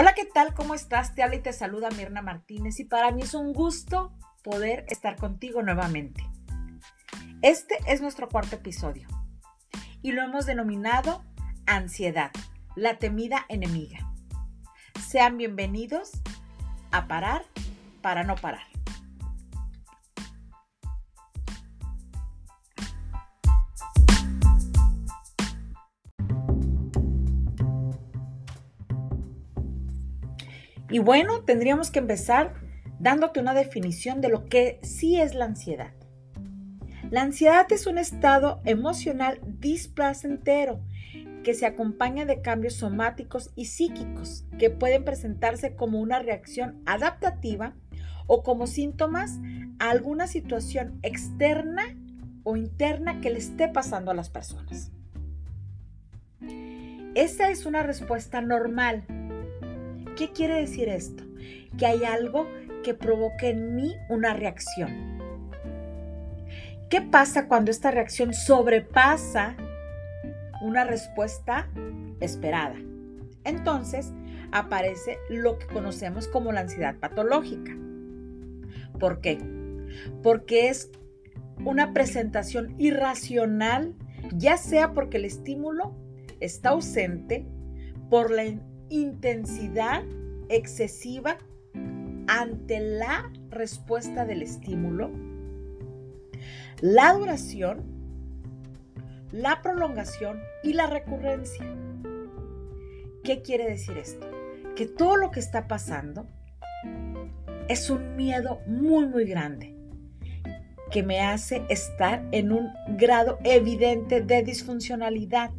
Hola, ¿qué tal? ¿Cómo estás? Te habla y te saluda Mirna Martínez y para mí es un gusto poder estar contigo nuevamente. Este es nuestro cuarto episodio y lo hemos denominado Ansiedad, la temida enemiga. Sean bienvenidos a Parar para no parar. Y bueno, tendríamos que empezar dándote una definición de lo que sí es la ansiedad. La ansiedad es un estado emocional displacentero que se acompaña de cambios somáticos y psíquicos que pueden presentarse como una reacción adaptativa o como síntomas a alguna situación externa o interna que le esté pasando a las personas. Esa es una respuesta normal ¿Qué quiere decir esto? Que hay algo que provoque en mí una reacción. ¿Qué pasa cuando esta reacción sobrepasa una respuesta esperada? Entonces aparece lo que conocemos como la ansiedad patológica. ¿Por qué? Porque es una presentación irracional, ya sea porque el estímulo está ausente, por la intensidad excesiva ante la respuesta del estímulo, la duración, la prolongación y la recurrencia. ¿Qué quiere decir esto? Que todo lo que está pasando es un miedo muy, muy grande que me hace estar en un grado evidente de disfuncionalidad.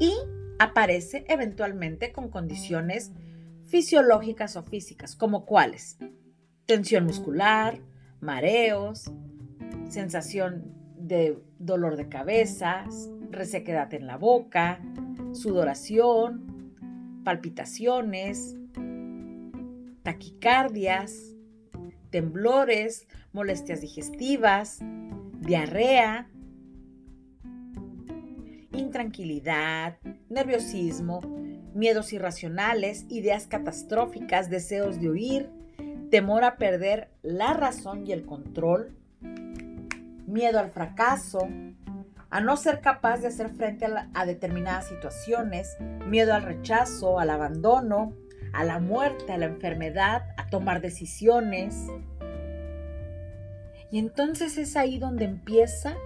Y aparece eventualmente con condiciones fisiológicas o físicas, como cuáles? Tensión muscular, mareos, sensación de dolor de cabeza, resequedad en la boca, sudoración, palpitaciones, taquicardias, temblores, molestias digestivas, diarrea, intranquilidad, nerviosismo, miedos irracionales, ideas catastróficas, deseos de huir, temor a perder la razón y el control, miedo al fracaso, a no ser capaz de hacer frente a, determinadas situaciones, miedo al rechazo, al abandono, a la muerte, a la enfermedad, a tomar decisiones. Y entonces es ahí donde empieza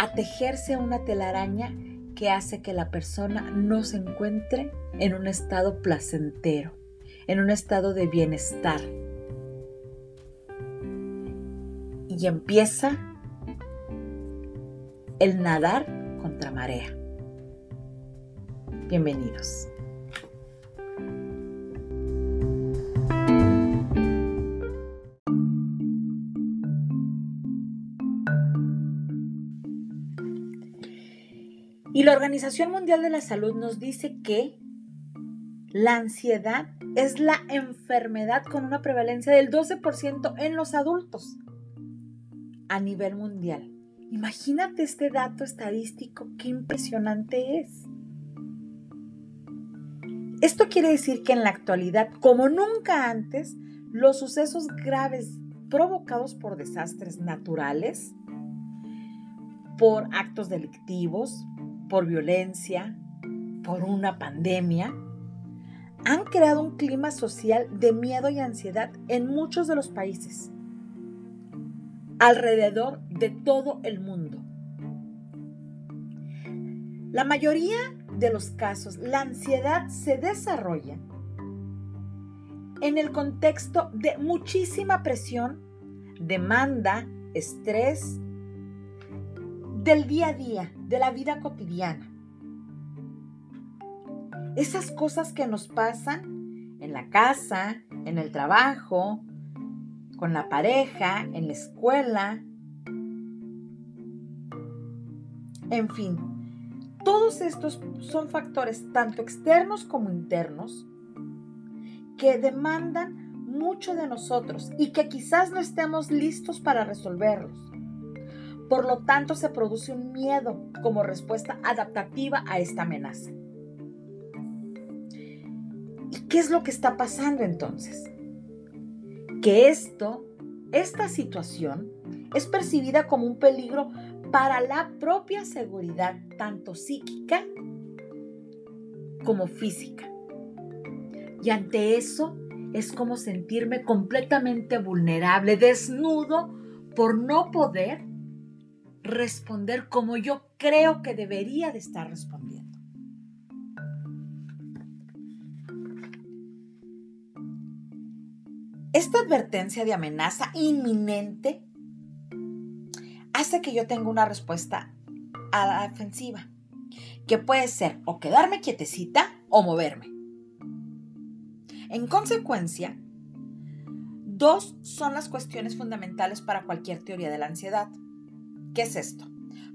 a tejerse una telaraña que hace que la persona no se encuentre en un estado placentero, en un estado de bienestar. Y empieza el nadar contra marea. Bienvenidos. Y la Organización Mundial de la Salud nos dice que la ansiedad es la enfermedad con una prevalencia del 12% en los adultos a nivel mundial. Imagínate este dato estadístico, qué impresionante es. Esto quiere decir que en la actualidad, como nunca antes, los sucesos graves provocados por desastres naturales, por actos delictivos, por violencia, por una pandemia, han creado un clima social de miedo y ansiedad en muchos de los países, alrededor de todo el mundo. La mayoría de los casos, la ansiedad se desarrolla en el contexto de muchísima presión, demanda, estrés, del día a día, de la vida cotidiana. Esas cosas que nos pasan en la casa, en el trabajo, con la pareja, en la escuela. En fin, todos estos son factores tanto externos como internos que demandan mucho de nosotros y que quizás no estemos listos para resolverlos. Por lo tanto, se produce un miedo como respuesta adaptativa a esta amenaza. ¿Qué es lo que está pasando entonces? Que esto, esta situación, es percibida como un peligro para la propia seguridad, tanto psíquica como física. Y ante eso es como sentirme completamente vulnerable, desnudo, por no poder responder como yo creo que debería de estar respondiendo. Esta advertencia de amenaza inminente hace que yo tenga una respuesta a la defensiva, que puede ser o quedarme quietecita o moverme. En consecuencia, dos son las cuestiones fundamentales para cualquier teoría de la ansiedad. ¿Qué es esto?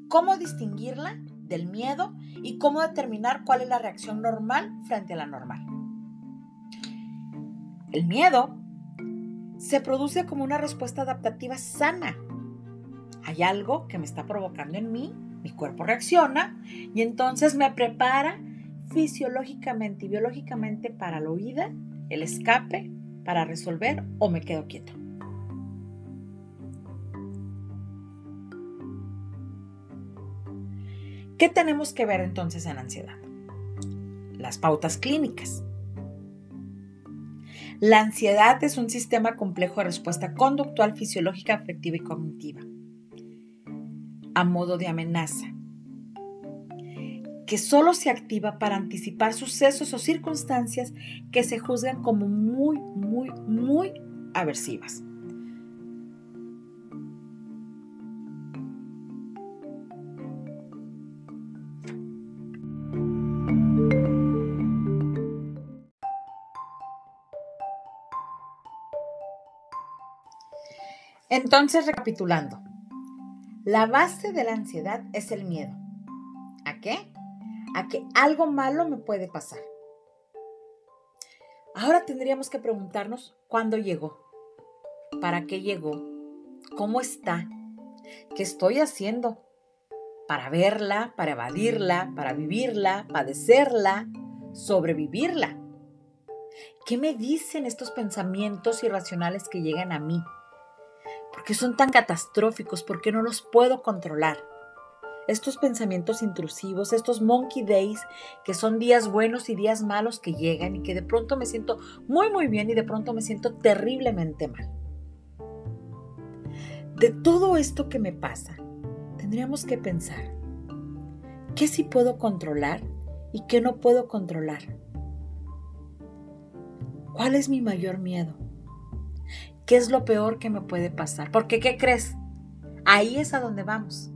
¿Cómo distinguirla del miedo y cómo determinar cuál es la reacción normal frente a la normal? El miedo se produce como una respuesta adaptativa sana. Hay algo que me está provocando en mí, mi cuerpo reacciona y entonces me prepara fisiológicamente y biológicamente para la huida, el escape, para resolver o me quedo quieto. ¿Qué tenemos que ver entonces en ansiedad? Las pautas clínicas. La ansiedad es un sistema complejo de respuesta conductual, fisiológica, afectiva y cognitiva, a modo de amenaza, que solo se activa para anticipar sucesos o circunstancias que se juzgan como muy, muy, muy aversivas. Entonces, recapitulando, la base de la ansiedad es el miedo. ¿A qué? A que algo malo me puede pasar. Ahora tendríamos que preguntarnos cuándo llegó, para qué llegó, cómo está, qué estoy haciendo para verla, para evadirla, para vivirla, padecerla, sobrevivirla. ¿Qué me dicen estos pensamientos irracionales que llegan a mí? ¿Por qué son tan catastróficos? ¿Por qué no los puedo controlar? Estos pensamientos intrusivos, estos monkey days, que son días buenos y días malos que llegan y que de pronto me siento muy muy bien y de pronto me siento terriblemente mal. De todo esto que me pasa, tendríamos que pensar, ¿qué sí puedo controlar y qué no puedo controlar? ¿Cuál es mi mayor miedo? ¿Qué es lo peor que me puede pasar? Porque, ¿qué crees? Ahí es a donde vamos,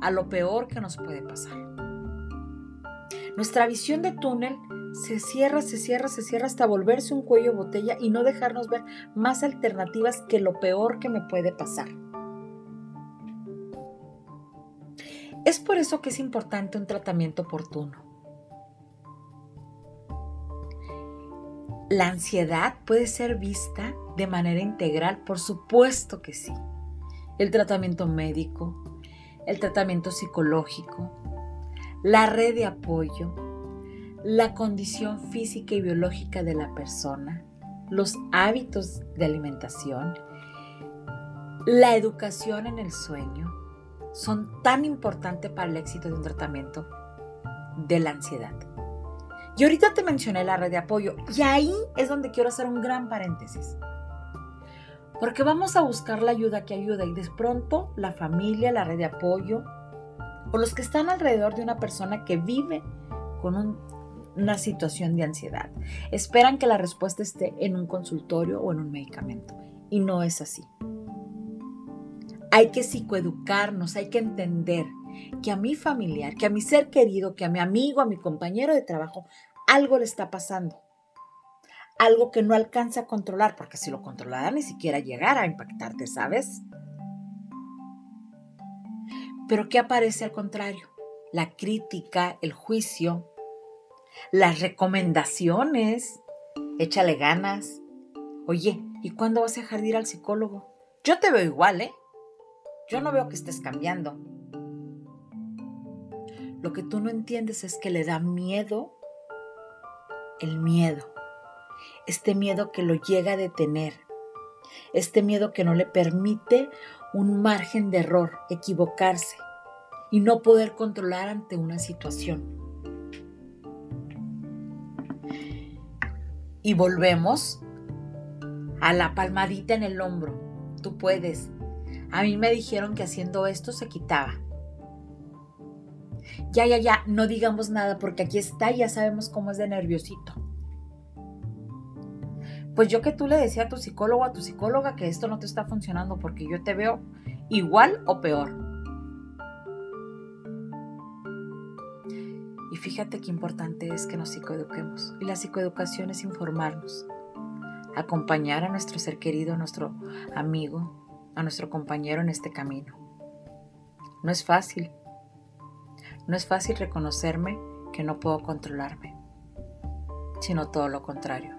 a lo peor que nos puede pasar. Nuestra visión de túnel se cierra, se cierra, se cierra hasta volverse un cuello botella y no dejarnos ver más alternativas que lo peor que me puede pasar. Es por eso que es importante un tratamiento oportuno. ¿La ansiedad puede ser vista de manera integral? Por supuesto que sí. El tratamiento médico, el tratamiento psicológico, la red de apoyo, la condición física y biológica de la persona, los hábitos de alimentación, la educación en el sueño, son tan importantes para el éxito de un tratamiento de la ansiedad. Y ahorita te mencioné la red de apoyo y ahí es donde quiero hacer un gran paréntesis. Porque vamos a buscar la ayuda que ayuda y de pronto la familia, la red de apoyo o los que están alrededor de una persona que vive con una situación de ansiedad esperan que la respuesta esté en un consultorio o en un medicamento y no es así. Hay que psicoeducarnos, hay que entender que a mi familiar, que a mi ser querido, que a mi amigo, a mi compañero de trabajo, algo le está pasando. Algo que no alcanza a controlar, porque si lo controlara ni siquiera llegara a impactarte, ¿sabes? Pero ¿qué aparece al contrario? La crítica, el juicio, las recomendaciones. Échale ganas. Oye, ¿y cuándo vas a dejar de ir al psicólogo? Yo te veo igual, ¿eh? Yo no veo que estés cambiando. Lo que tú no entiendes es que le da miedo el miedo. este miedo que lo llega a detener, este miedo que no le permite un margen de error, equivocarse y no poder controlar ante una situación. Y volvemos a la palmadita en el hombro. Tú puedes. A mí me dijeron que haciendo esto se quitaba. Ya, ya, ya, no digamos nada porque aquí está, ya sabemos cómo es de nerviosito. Pues yo que tú le decía a tu psicólogo, a tu psicóloga que esto no te está funcionando porque yo te veo igual o peor. Y fíjate qué importante es que nos psicoeduquemos. Y la psicoeducación es informarnos, acompañar a nuestro ser querido, a nuestro amigo, a nuestro compañero en este camino. No es fácil. No es fácil reconocerme que no puedo controlarme, sino todo lo contrario.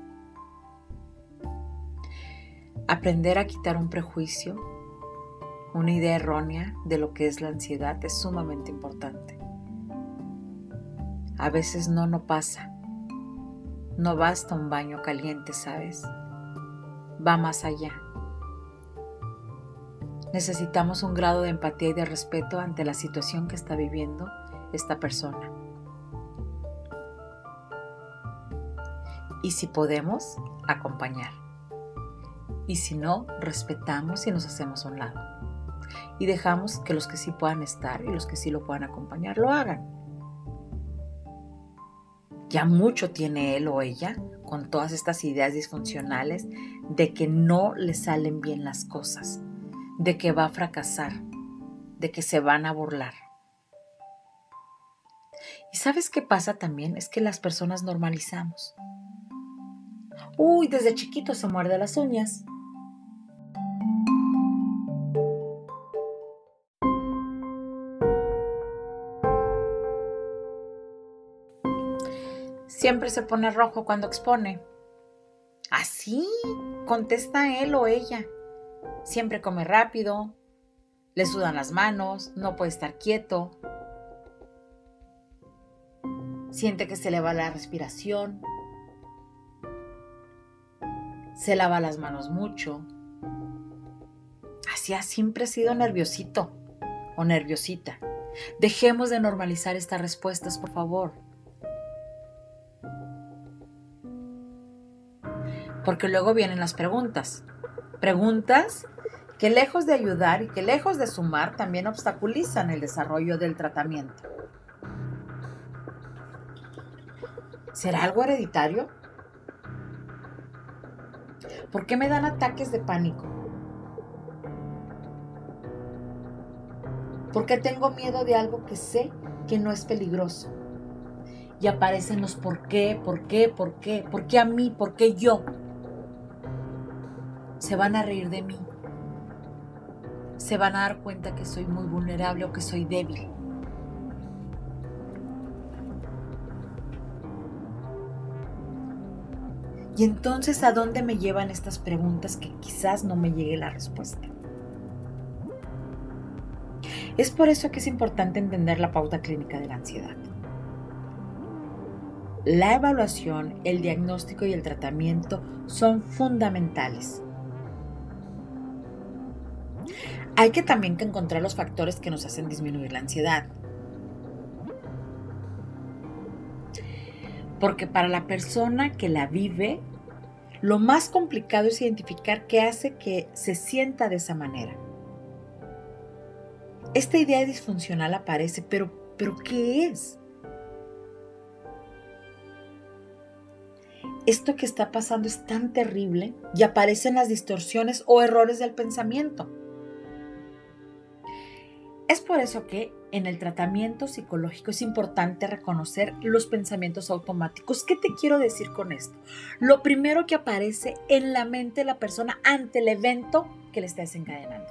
Aprender a quitar un prejuicio, una idea errónea de lo que es la ansiedad es sumamente importante. A veces no, no pasa. No basta un baño caliente, ¿sabes? Va más allá. Necesitamos un grado de empatía y de respeto ante la situación que está viviendo esta persona. Y si podemos, acompañar y si no, respetamos y nos hacemos a un lado. Y dejamos que los que sí puedan estar y los que sí lo puedan acompañar lo hagan. Ya mucho tiene él o ella con todas estas ideas disfuncionales de que no le salen bien las cosas, de que va a fracasar, de que se van a burlar. Y sabes qué pasa también? Es que las personas normalizamos. Uy, desde chiquito se muerde las uñas. Siempre se pone rojo cuando expone. Así, contesta él o ella. Siempre come rápido, le sudan las manos, no puede estar quieto. Siente que se le va la respiración. Se lava las manos mucho. Así ha siempre sido nerviosito o nerviosita. Dejemos de normalizar estas respuestas, por favor. porque luego vienen las preguntas. Preguntas que lejos de ayudar y que lejos de sumar también obstaculizan el desarrollo del tratamiento. ¿Será algo hereditario? ¿Por qué me dan ataques de pánico? ¿Por qué tengo miedo de algo que sé que no es peligroso? Y aparecen los por qué, por qué, por qué, por qué a mí, por qué yo se van a reír de mí. Se van a dar cuenta que soy muy vulnerable o que soy débil. Y entonces, ¿a dónde me llevan estas preguntas que quizás no me llegue la respuesta? Es por eso que es importante entender la pauta clínica de la ansiedad. La evaluación, el diagnóstico y el tratamiento son fundamentales hay que también encontrar los factores que nos hacen disminuir la ansiedad. Porque para la persona que la vive, lo más complicado es identificar qué hace que se sienta de esa manera. Esta idea disfuncional aparece, pero, pero ¿qué es? Esto que está pasando es tan terrible y aparecen las distorsiones o errores del pensamiento. Es por eso que en el tratamiento psicológico es importante reconocer los pensamientos automáticos. ¿Qué te quiero decir con esto? Lo primero que aparece en la mente de la persona ante el evento que le está desencadenando.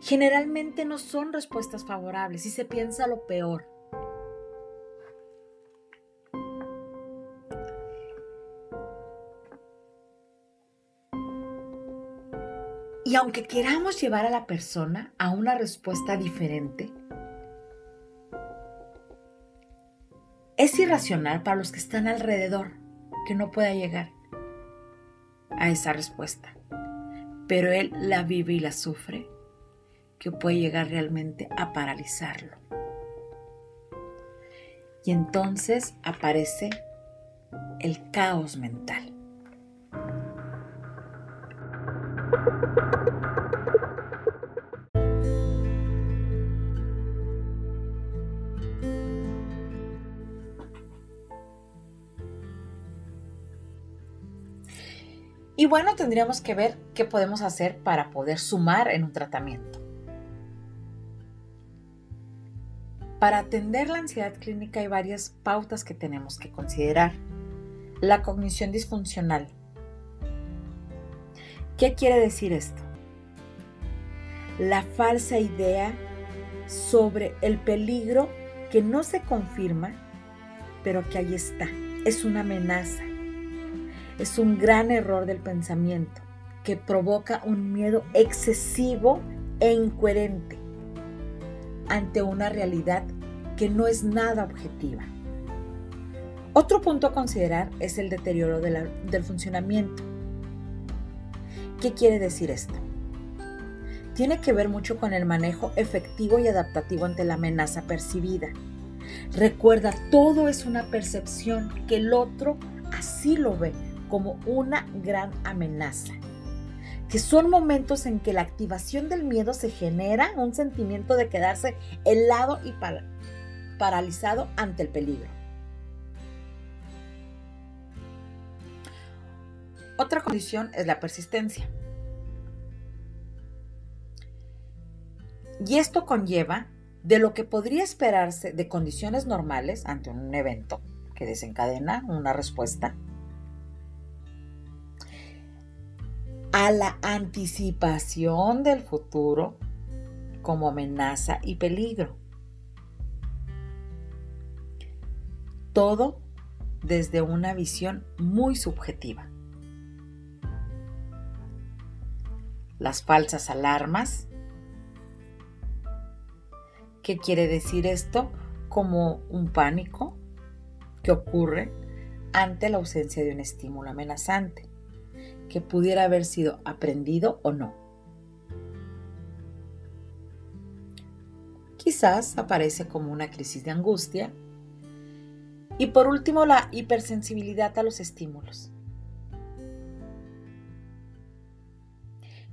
Generalmente no son respuestas favorables y se piensa lo peor. Y aunque queramos llevar a la persona a una respuesta diferente, es irracional para los que están alrededor. que no pueda llegar a esa respuesta, pero él la vive y la sufre, que puede llegar realmente a paralizarlo. Y entonces aparece el caos mental. Y bueno, tendríamos que ver qué podemos hacer para poder sumar en un tratamiento. Para atender la ansiedad clínica hay varias pautas que tenemos que considerar. La cognición disfuncional. ¿Qué quiere decir esto? La falsa idea sobre el peligro que no se confirma, pero que ahí está. Es una amenaza es un gran error del pensamiento que provoca un miedo excesivo e incoherente ante una realidad que no es nada objetiva. Otro punto a considerar es el deterioro del funcionamiento. ¿Qué quiere decir esto? Tiene que ver mucho con el manejo efectivo y adaptativo ante la amenaza percibida. Recuerda, todo es una percepción que el otro así lo ve, como una gran amenaza, que son momentos en que la activación del miedo se genera un sentimiento de quedarse helado y paralizado ante el peligro. Otra condición es la persistencia. Y esto conlleva de lo que podría esperarse de condiciones normales ante un evento que desencadena una respuesta a la anticipación del futuro como amenaza y peligro. Todo desde una visión muy subjetiva. Las falsas alarmas. ¿Qué quiere decir esto? Como un pánico que ocurre ante la ausencia de un estímulo amenazante que pudiera haber sido aprendido o no. Quizás aparece como una crisis de angustia. Y por último, la hipersensibilidad a los estímulos.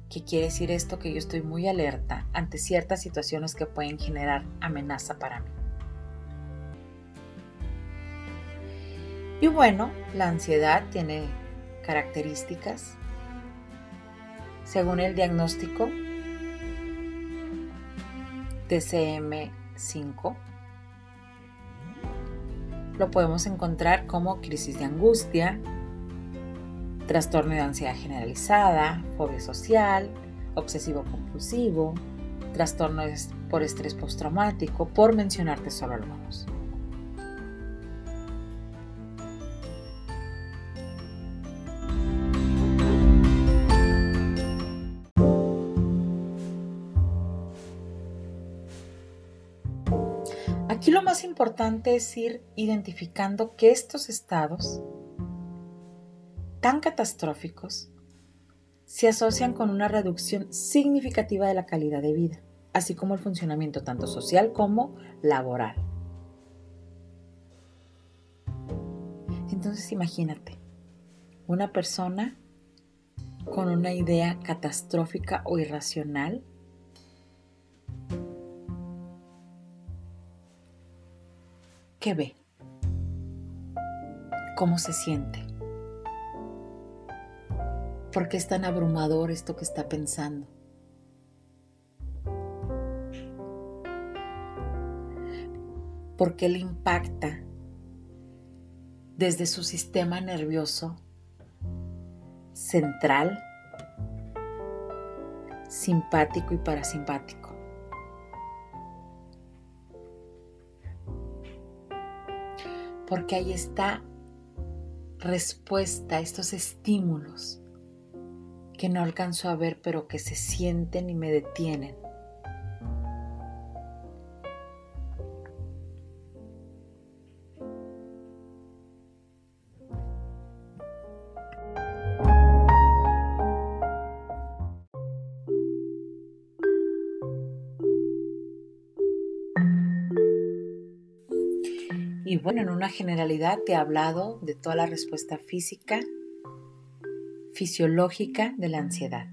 ¿Qué quiere decir esto? Que yo estoy muy alerta ante ciertas situaciones que pueden generar amenaza para mí. Y bueno, la ansiedad tiene características según el diagnóstico DCM5 lo podemos encontrar como crisis de angustia, trastorno de ansiedad generalizada, fobia social, obsesivo compulsivo, trastorno por estrés postraumático, por mencionarte solo algunos. Importante es ir identificando que estos estados tan catastróficos se asocian con una reducción significativa de la calidad de vida, así como el funcionamiento tanto social como laboral. Entonces imagínate, una persona con una idea catastrófica o irracional ¿Qué ve? ¿Cómo se siente? ¿Por qué es tan abrumador esto que está pensando? ¿Por qué le impacta desde su sistema nervioso central, simpático y parasimpático? Porque ahí está respuesta a estos estímulos que no alcanzo a ver, pero que se sienten y me detienen. Y bueno, en una generalidad te he hablado de toda la respuesta física, fisiológica de la ansiedad.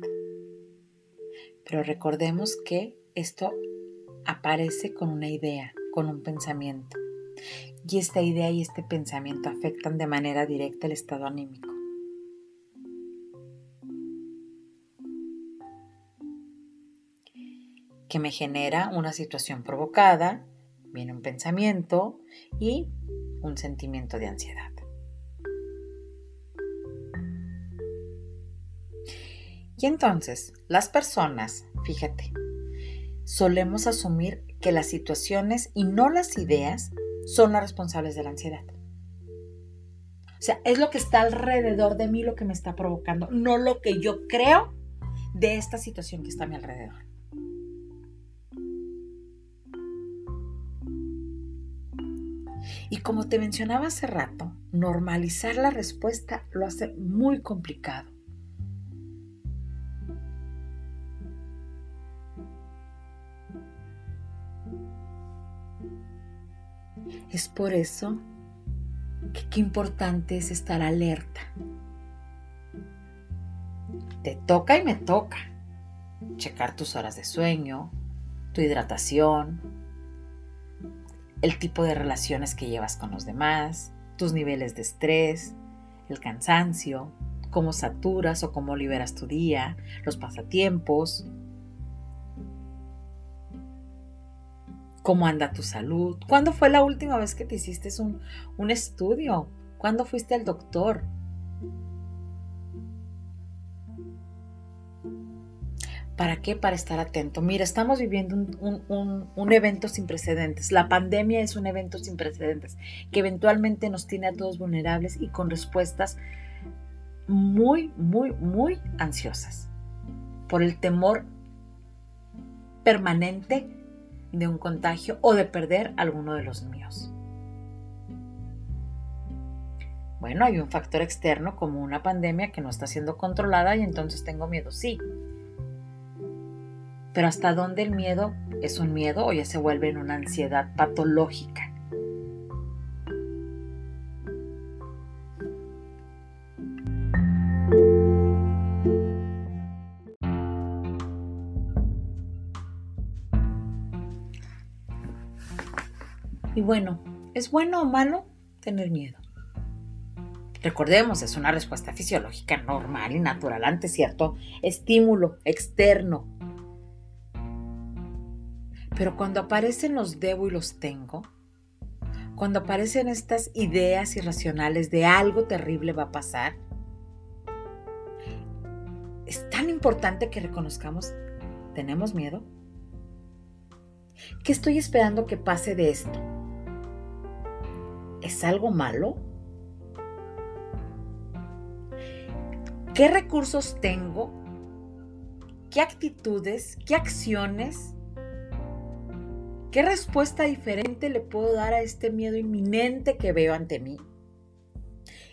Pero recordemos que esto aparece con una idea, con un pensamiento. Y esta idea y este pensamiento afectan de manera directa el estado anímico. que me genera una situación provocada, viene un pensamiento y un sentimiento de ansiedad. Y entonces, las personas, fíjate, solemos asumir que las situaciones y no las ideas son las responsables de la ansiedad. O sea, es lo que está alrededor de mí lo que me está provocando, no lo que yo creo de esta situación que está a mi alrededor. Y como te mencionaba hace rato, normalizar la respuesta lo hace muy complicado. Es por eso que qué importante es estar alerta. Te toca y me toca checar tus horas de sueño, tu hidratación, el tipo de relaciones que llevas con los demás, tus niveles de estrés, el cansancio, cómo saturas o cómo liberas tu día, los pasatiempos, cómo anda tu salud. ¿Cuándo fue la última vez que te hiciste un, un estudio? ¿Cuándo fuiste al doctor? ¿Para qué? Para estar atento. Mira, estamos viviendo un, evento sin precedentes. La pandemia es un evento sin precedentes que eventualmente nos tiene a todos vulnerables y con respuestas muy, muy, muy ansiosas por el temor permanente de un contagio o de perder alguno de los míos. Bueno, hay un factor externo como una pandemia que no está siendo controlada y entonces tengo miedo, sí. Pero hasta dónde el miedo es un miedo o ya se vuelve en una ansiedad patológica. Y bueno, ¿es bueno o malo tener miedo? Recordemos, es una respuesta fisiológica normal y natural ante cierto estímulo externo pero cuando aparecen los debo y los tengo, cuando aparecen estas ideas irracionales de algo terrible va a pasar, es tan importante que reconozcamos, ¿tenemos miedo? ¿Qué estoy esperando que pase de esto? ¿Es algo malo? ¿Qué recursos tengo? ¿Qué actitudes? ¿Qué acciones? ¿Qué respuesta diferente le puedo dar a este miedo inminente que veo ante mí?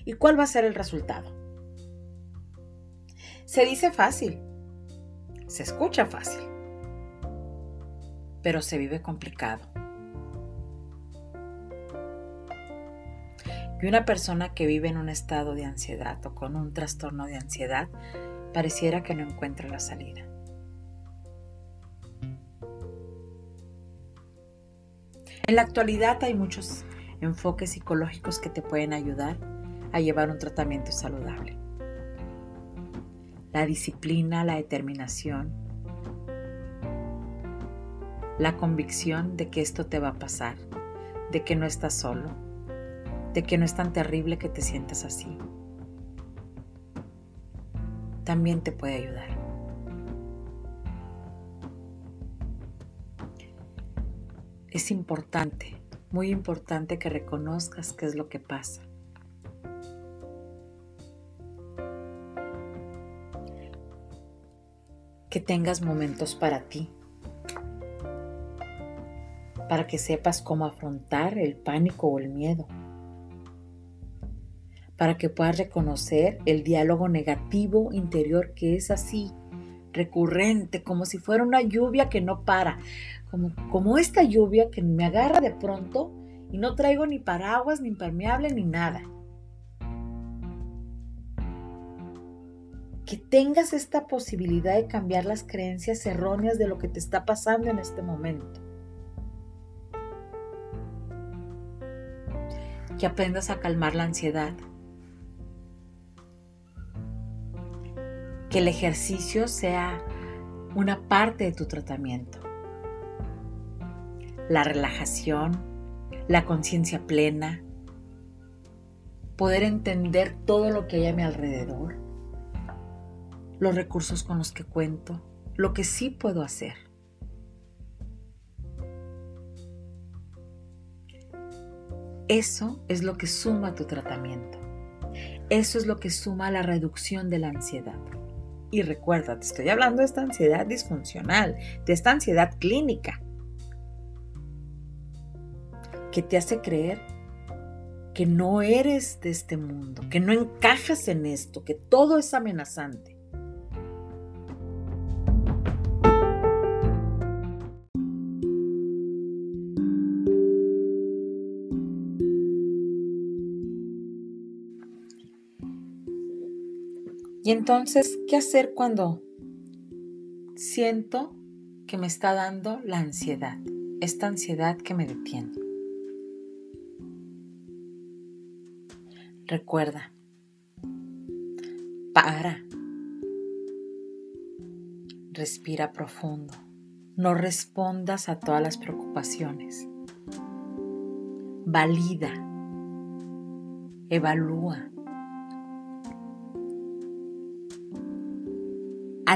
¿Y cuál va a ser el resultado? Se dice fácil, se escucha fácil, pero se vive complicado. Y una persona que vive en un estado de ansiedad o con un trastorno de ansiedad pareciera que no encuentra la salida. En la actualidad hay muchos enfoques psicológicos que te pueden ayudar a llevar un tratamiento saludable. La disciplina, la determinación, la convicción de que esto te va a pasar, de que no estás solo, de que no es tan terrible que te sientas así. También te puede ayudar. Es importante, muy importante que reconozcas qué es lo que pasa. Que tengas momentos para ti, para que sepas cómo afrontar el pánico o el miedo, para que puedas reconocer el diálogo negativo interior que es así, recurrente, como si fuera una lluvia que no para, como, esta lluvia que me agarra de pronto y no traigo ni paraguas, ni impermeable, ni nada. Que tengas esta posibilidad de cambiar las creencias erróneas de lo que te está pasando en este momento. Que aprendas a calmar la ansiedad. Que el ejercicio sea una parte de tu tratamiento la relajación, la conciencia plena, poder entender todo lo que hay a mi alrededor, los recursos con los que cuento, lo que sí puedo hacer. Eso es lo que suma tu tratamiento. Eso es lo que suma la reducción de la ansiedad. Y recuerda, te estoy hablando de esta ansiedad disfuncional, de esta ansiedad clínica que te hace creer que no eres de este mundo, que no encajas en esto, que todo es amenazante. Y entonces, ¿qué hacer cuando siento que me está dando la ansiedad? Esta ansiedad que me detiene. Recuerda, para, respira profundo, no respondas a todas las preocupaciones, valida, evalúa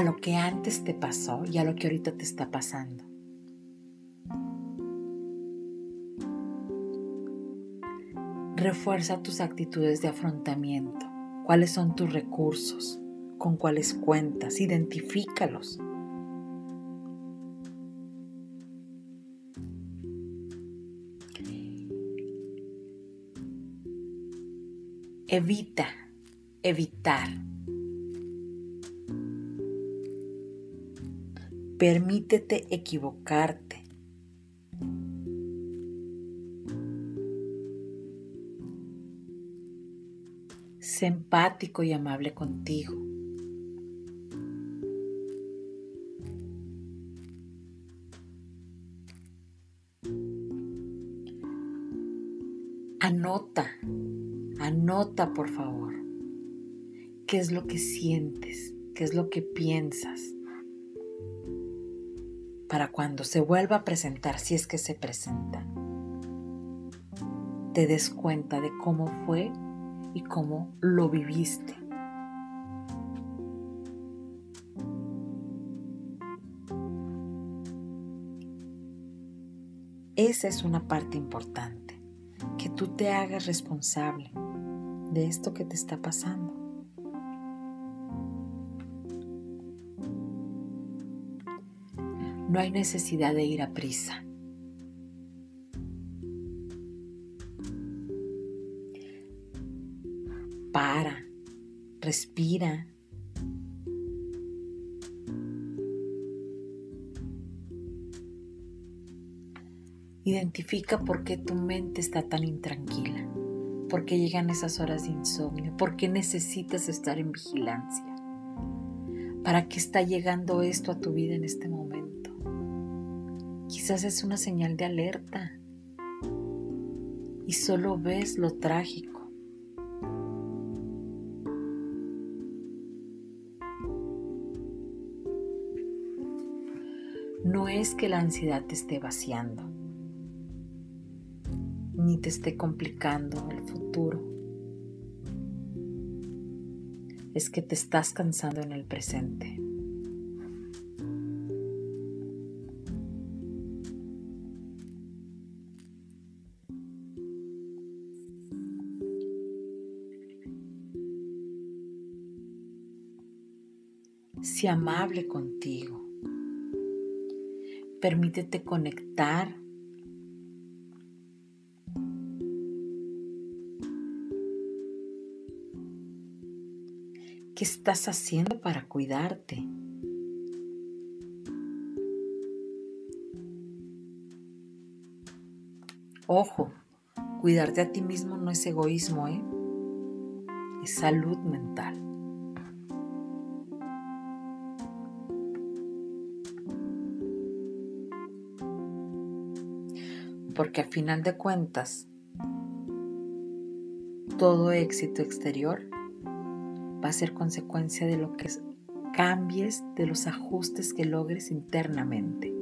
a lo que antes te pasó y a lo que ahorita te está pasando. Refuerza tus actitudes de afrontamiento. ¿Cuáles son tus recursos? ¿Con cuáles cuentas? Identifícalos. Evita, evitar. Permítete equivocarte. Sé empático y amable contigo. Anota, anota por favor, qué es lo que sientes, qué es lo que piensas, para cuando se vuelva a presentar, si es que se presenta, te des cuenta de cómo fue y cómo lo viviste. Esa es una parte importante, que tú te hagas responsable de esto que te está pasando. No hay necesidad de ir a prisa. Para, respira. Identifica por qué tu mente está tan intranquila, por qué llegan esas horas de insomnio, por qué necesitas estar en vigilancia. ¿Para qué está llegando esto a tu vida en este momento? Quizás es una señal de alerta y solo ves lo trágico no es que la ansiedad te esté vaciando, ni te esté complicando el futuro. Es que te estás cansando en el presente. Sea amable contigo. Permítete conectar. ¿Qué estás haciendo para cuidarte? Ojo, Cuidarte a ti mismo no es egoísmo, ¿eh? es salud mental. Porque a final de cuentas, todo éxito exterior va a ser consecuencia de lo que cambies, de los ajustes que logres internamente.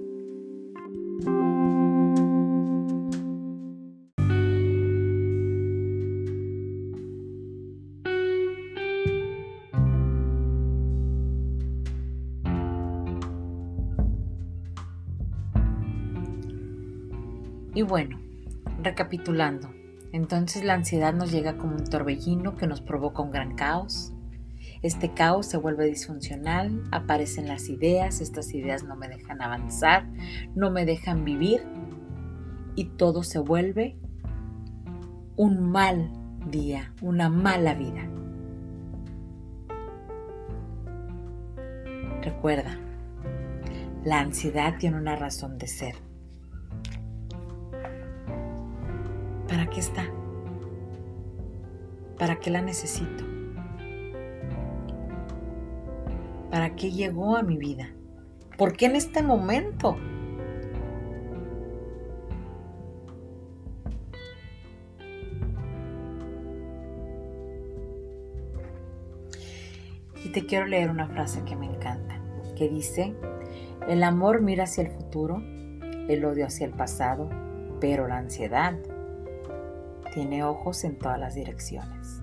Y bueno, recapitulando, entonces la ansiedad nos llega como un torbellino que nos provoca un gran caos. Este caos se vuelve disfuncional, aparecen las ideas, estas ideas no me dejan avanzar, no me dejan vivir y todo se vuelve un mal día, una mala vida. Recuerda, la ansiedad tiene una razón de ser ¿Para qué está? ¿Para qué la necesito? ¿Para qué llegó a mi vida? ¿Por qué en este momento? Y te quiero leer una frase que me encanta, que dice, el amor mira hacia el futuro, el odio hacia el pasado, pero la ansiedad tiene ojos en todas las direcciones.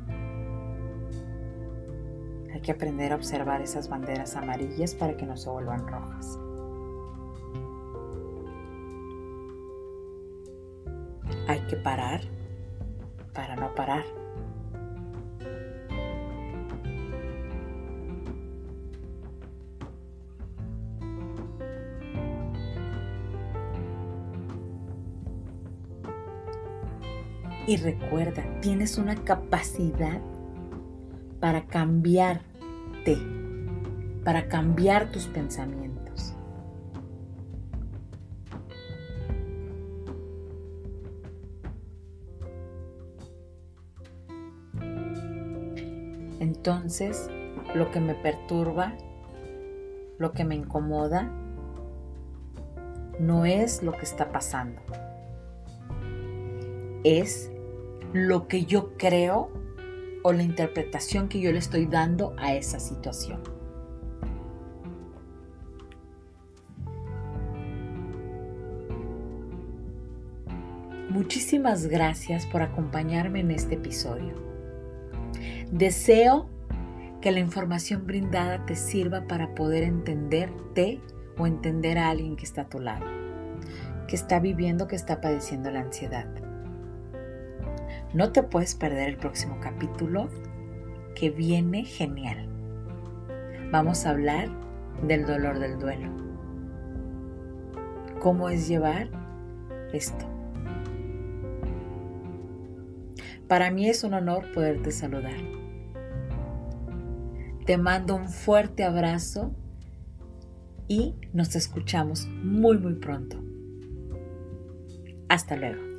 Hay que aprender a observar esas banderas amarillas para que no se vuelvan rojas. Hay que parar para no parar. Y recuerda, tienes una capacidad para cambiarte, para cambiar tus pensamientos. Entonces, lo que me perturba, lo que me incomoda, no es lo que está pasando, es lo que yo creo o la interpretación que yo le estoy dando a esa situación. Muchísimas gracias por acompañarme en este episodio. Deseo que la información brindada te sirva para poder entenderte o entender a alguien que está a tu lado, que está viviendo, que está padeciendo la ansiedad. No te puedes perder el próximo capítulo que viene genial. Vamos a hablar del dolor del duelo. ¿Cómo es llevar esto? Para mí es un honor poderte saludar. Te mando un fuerte abrazo y nos escuchamos muy muy pronto. Hasta luego.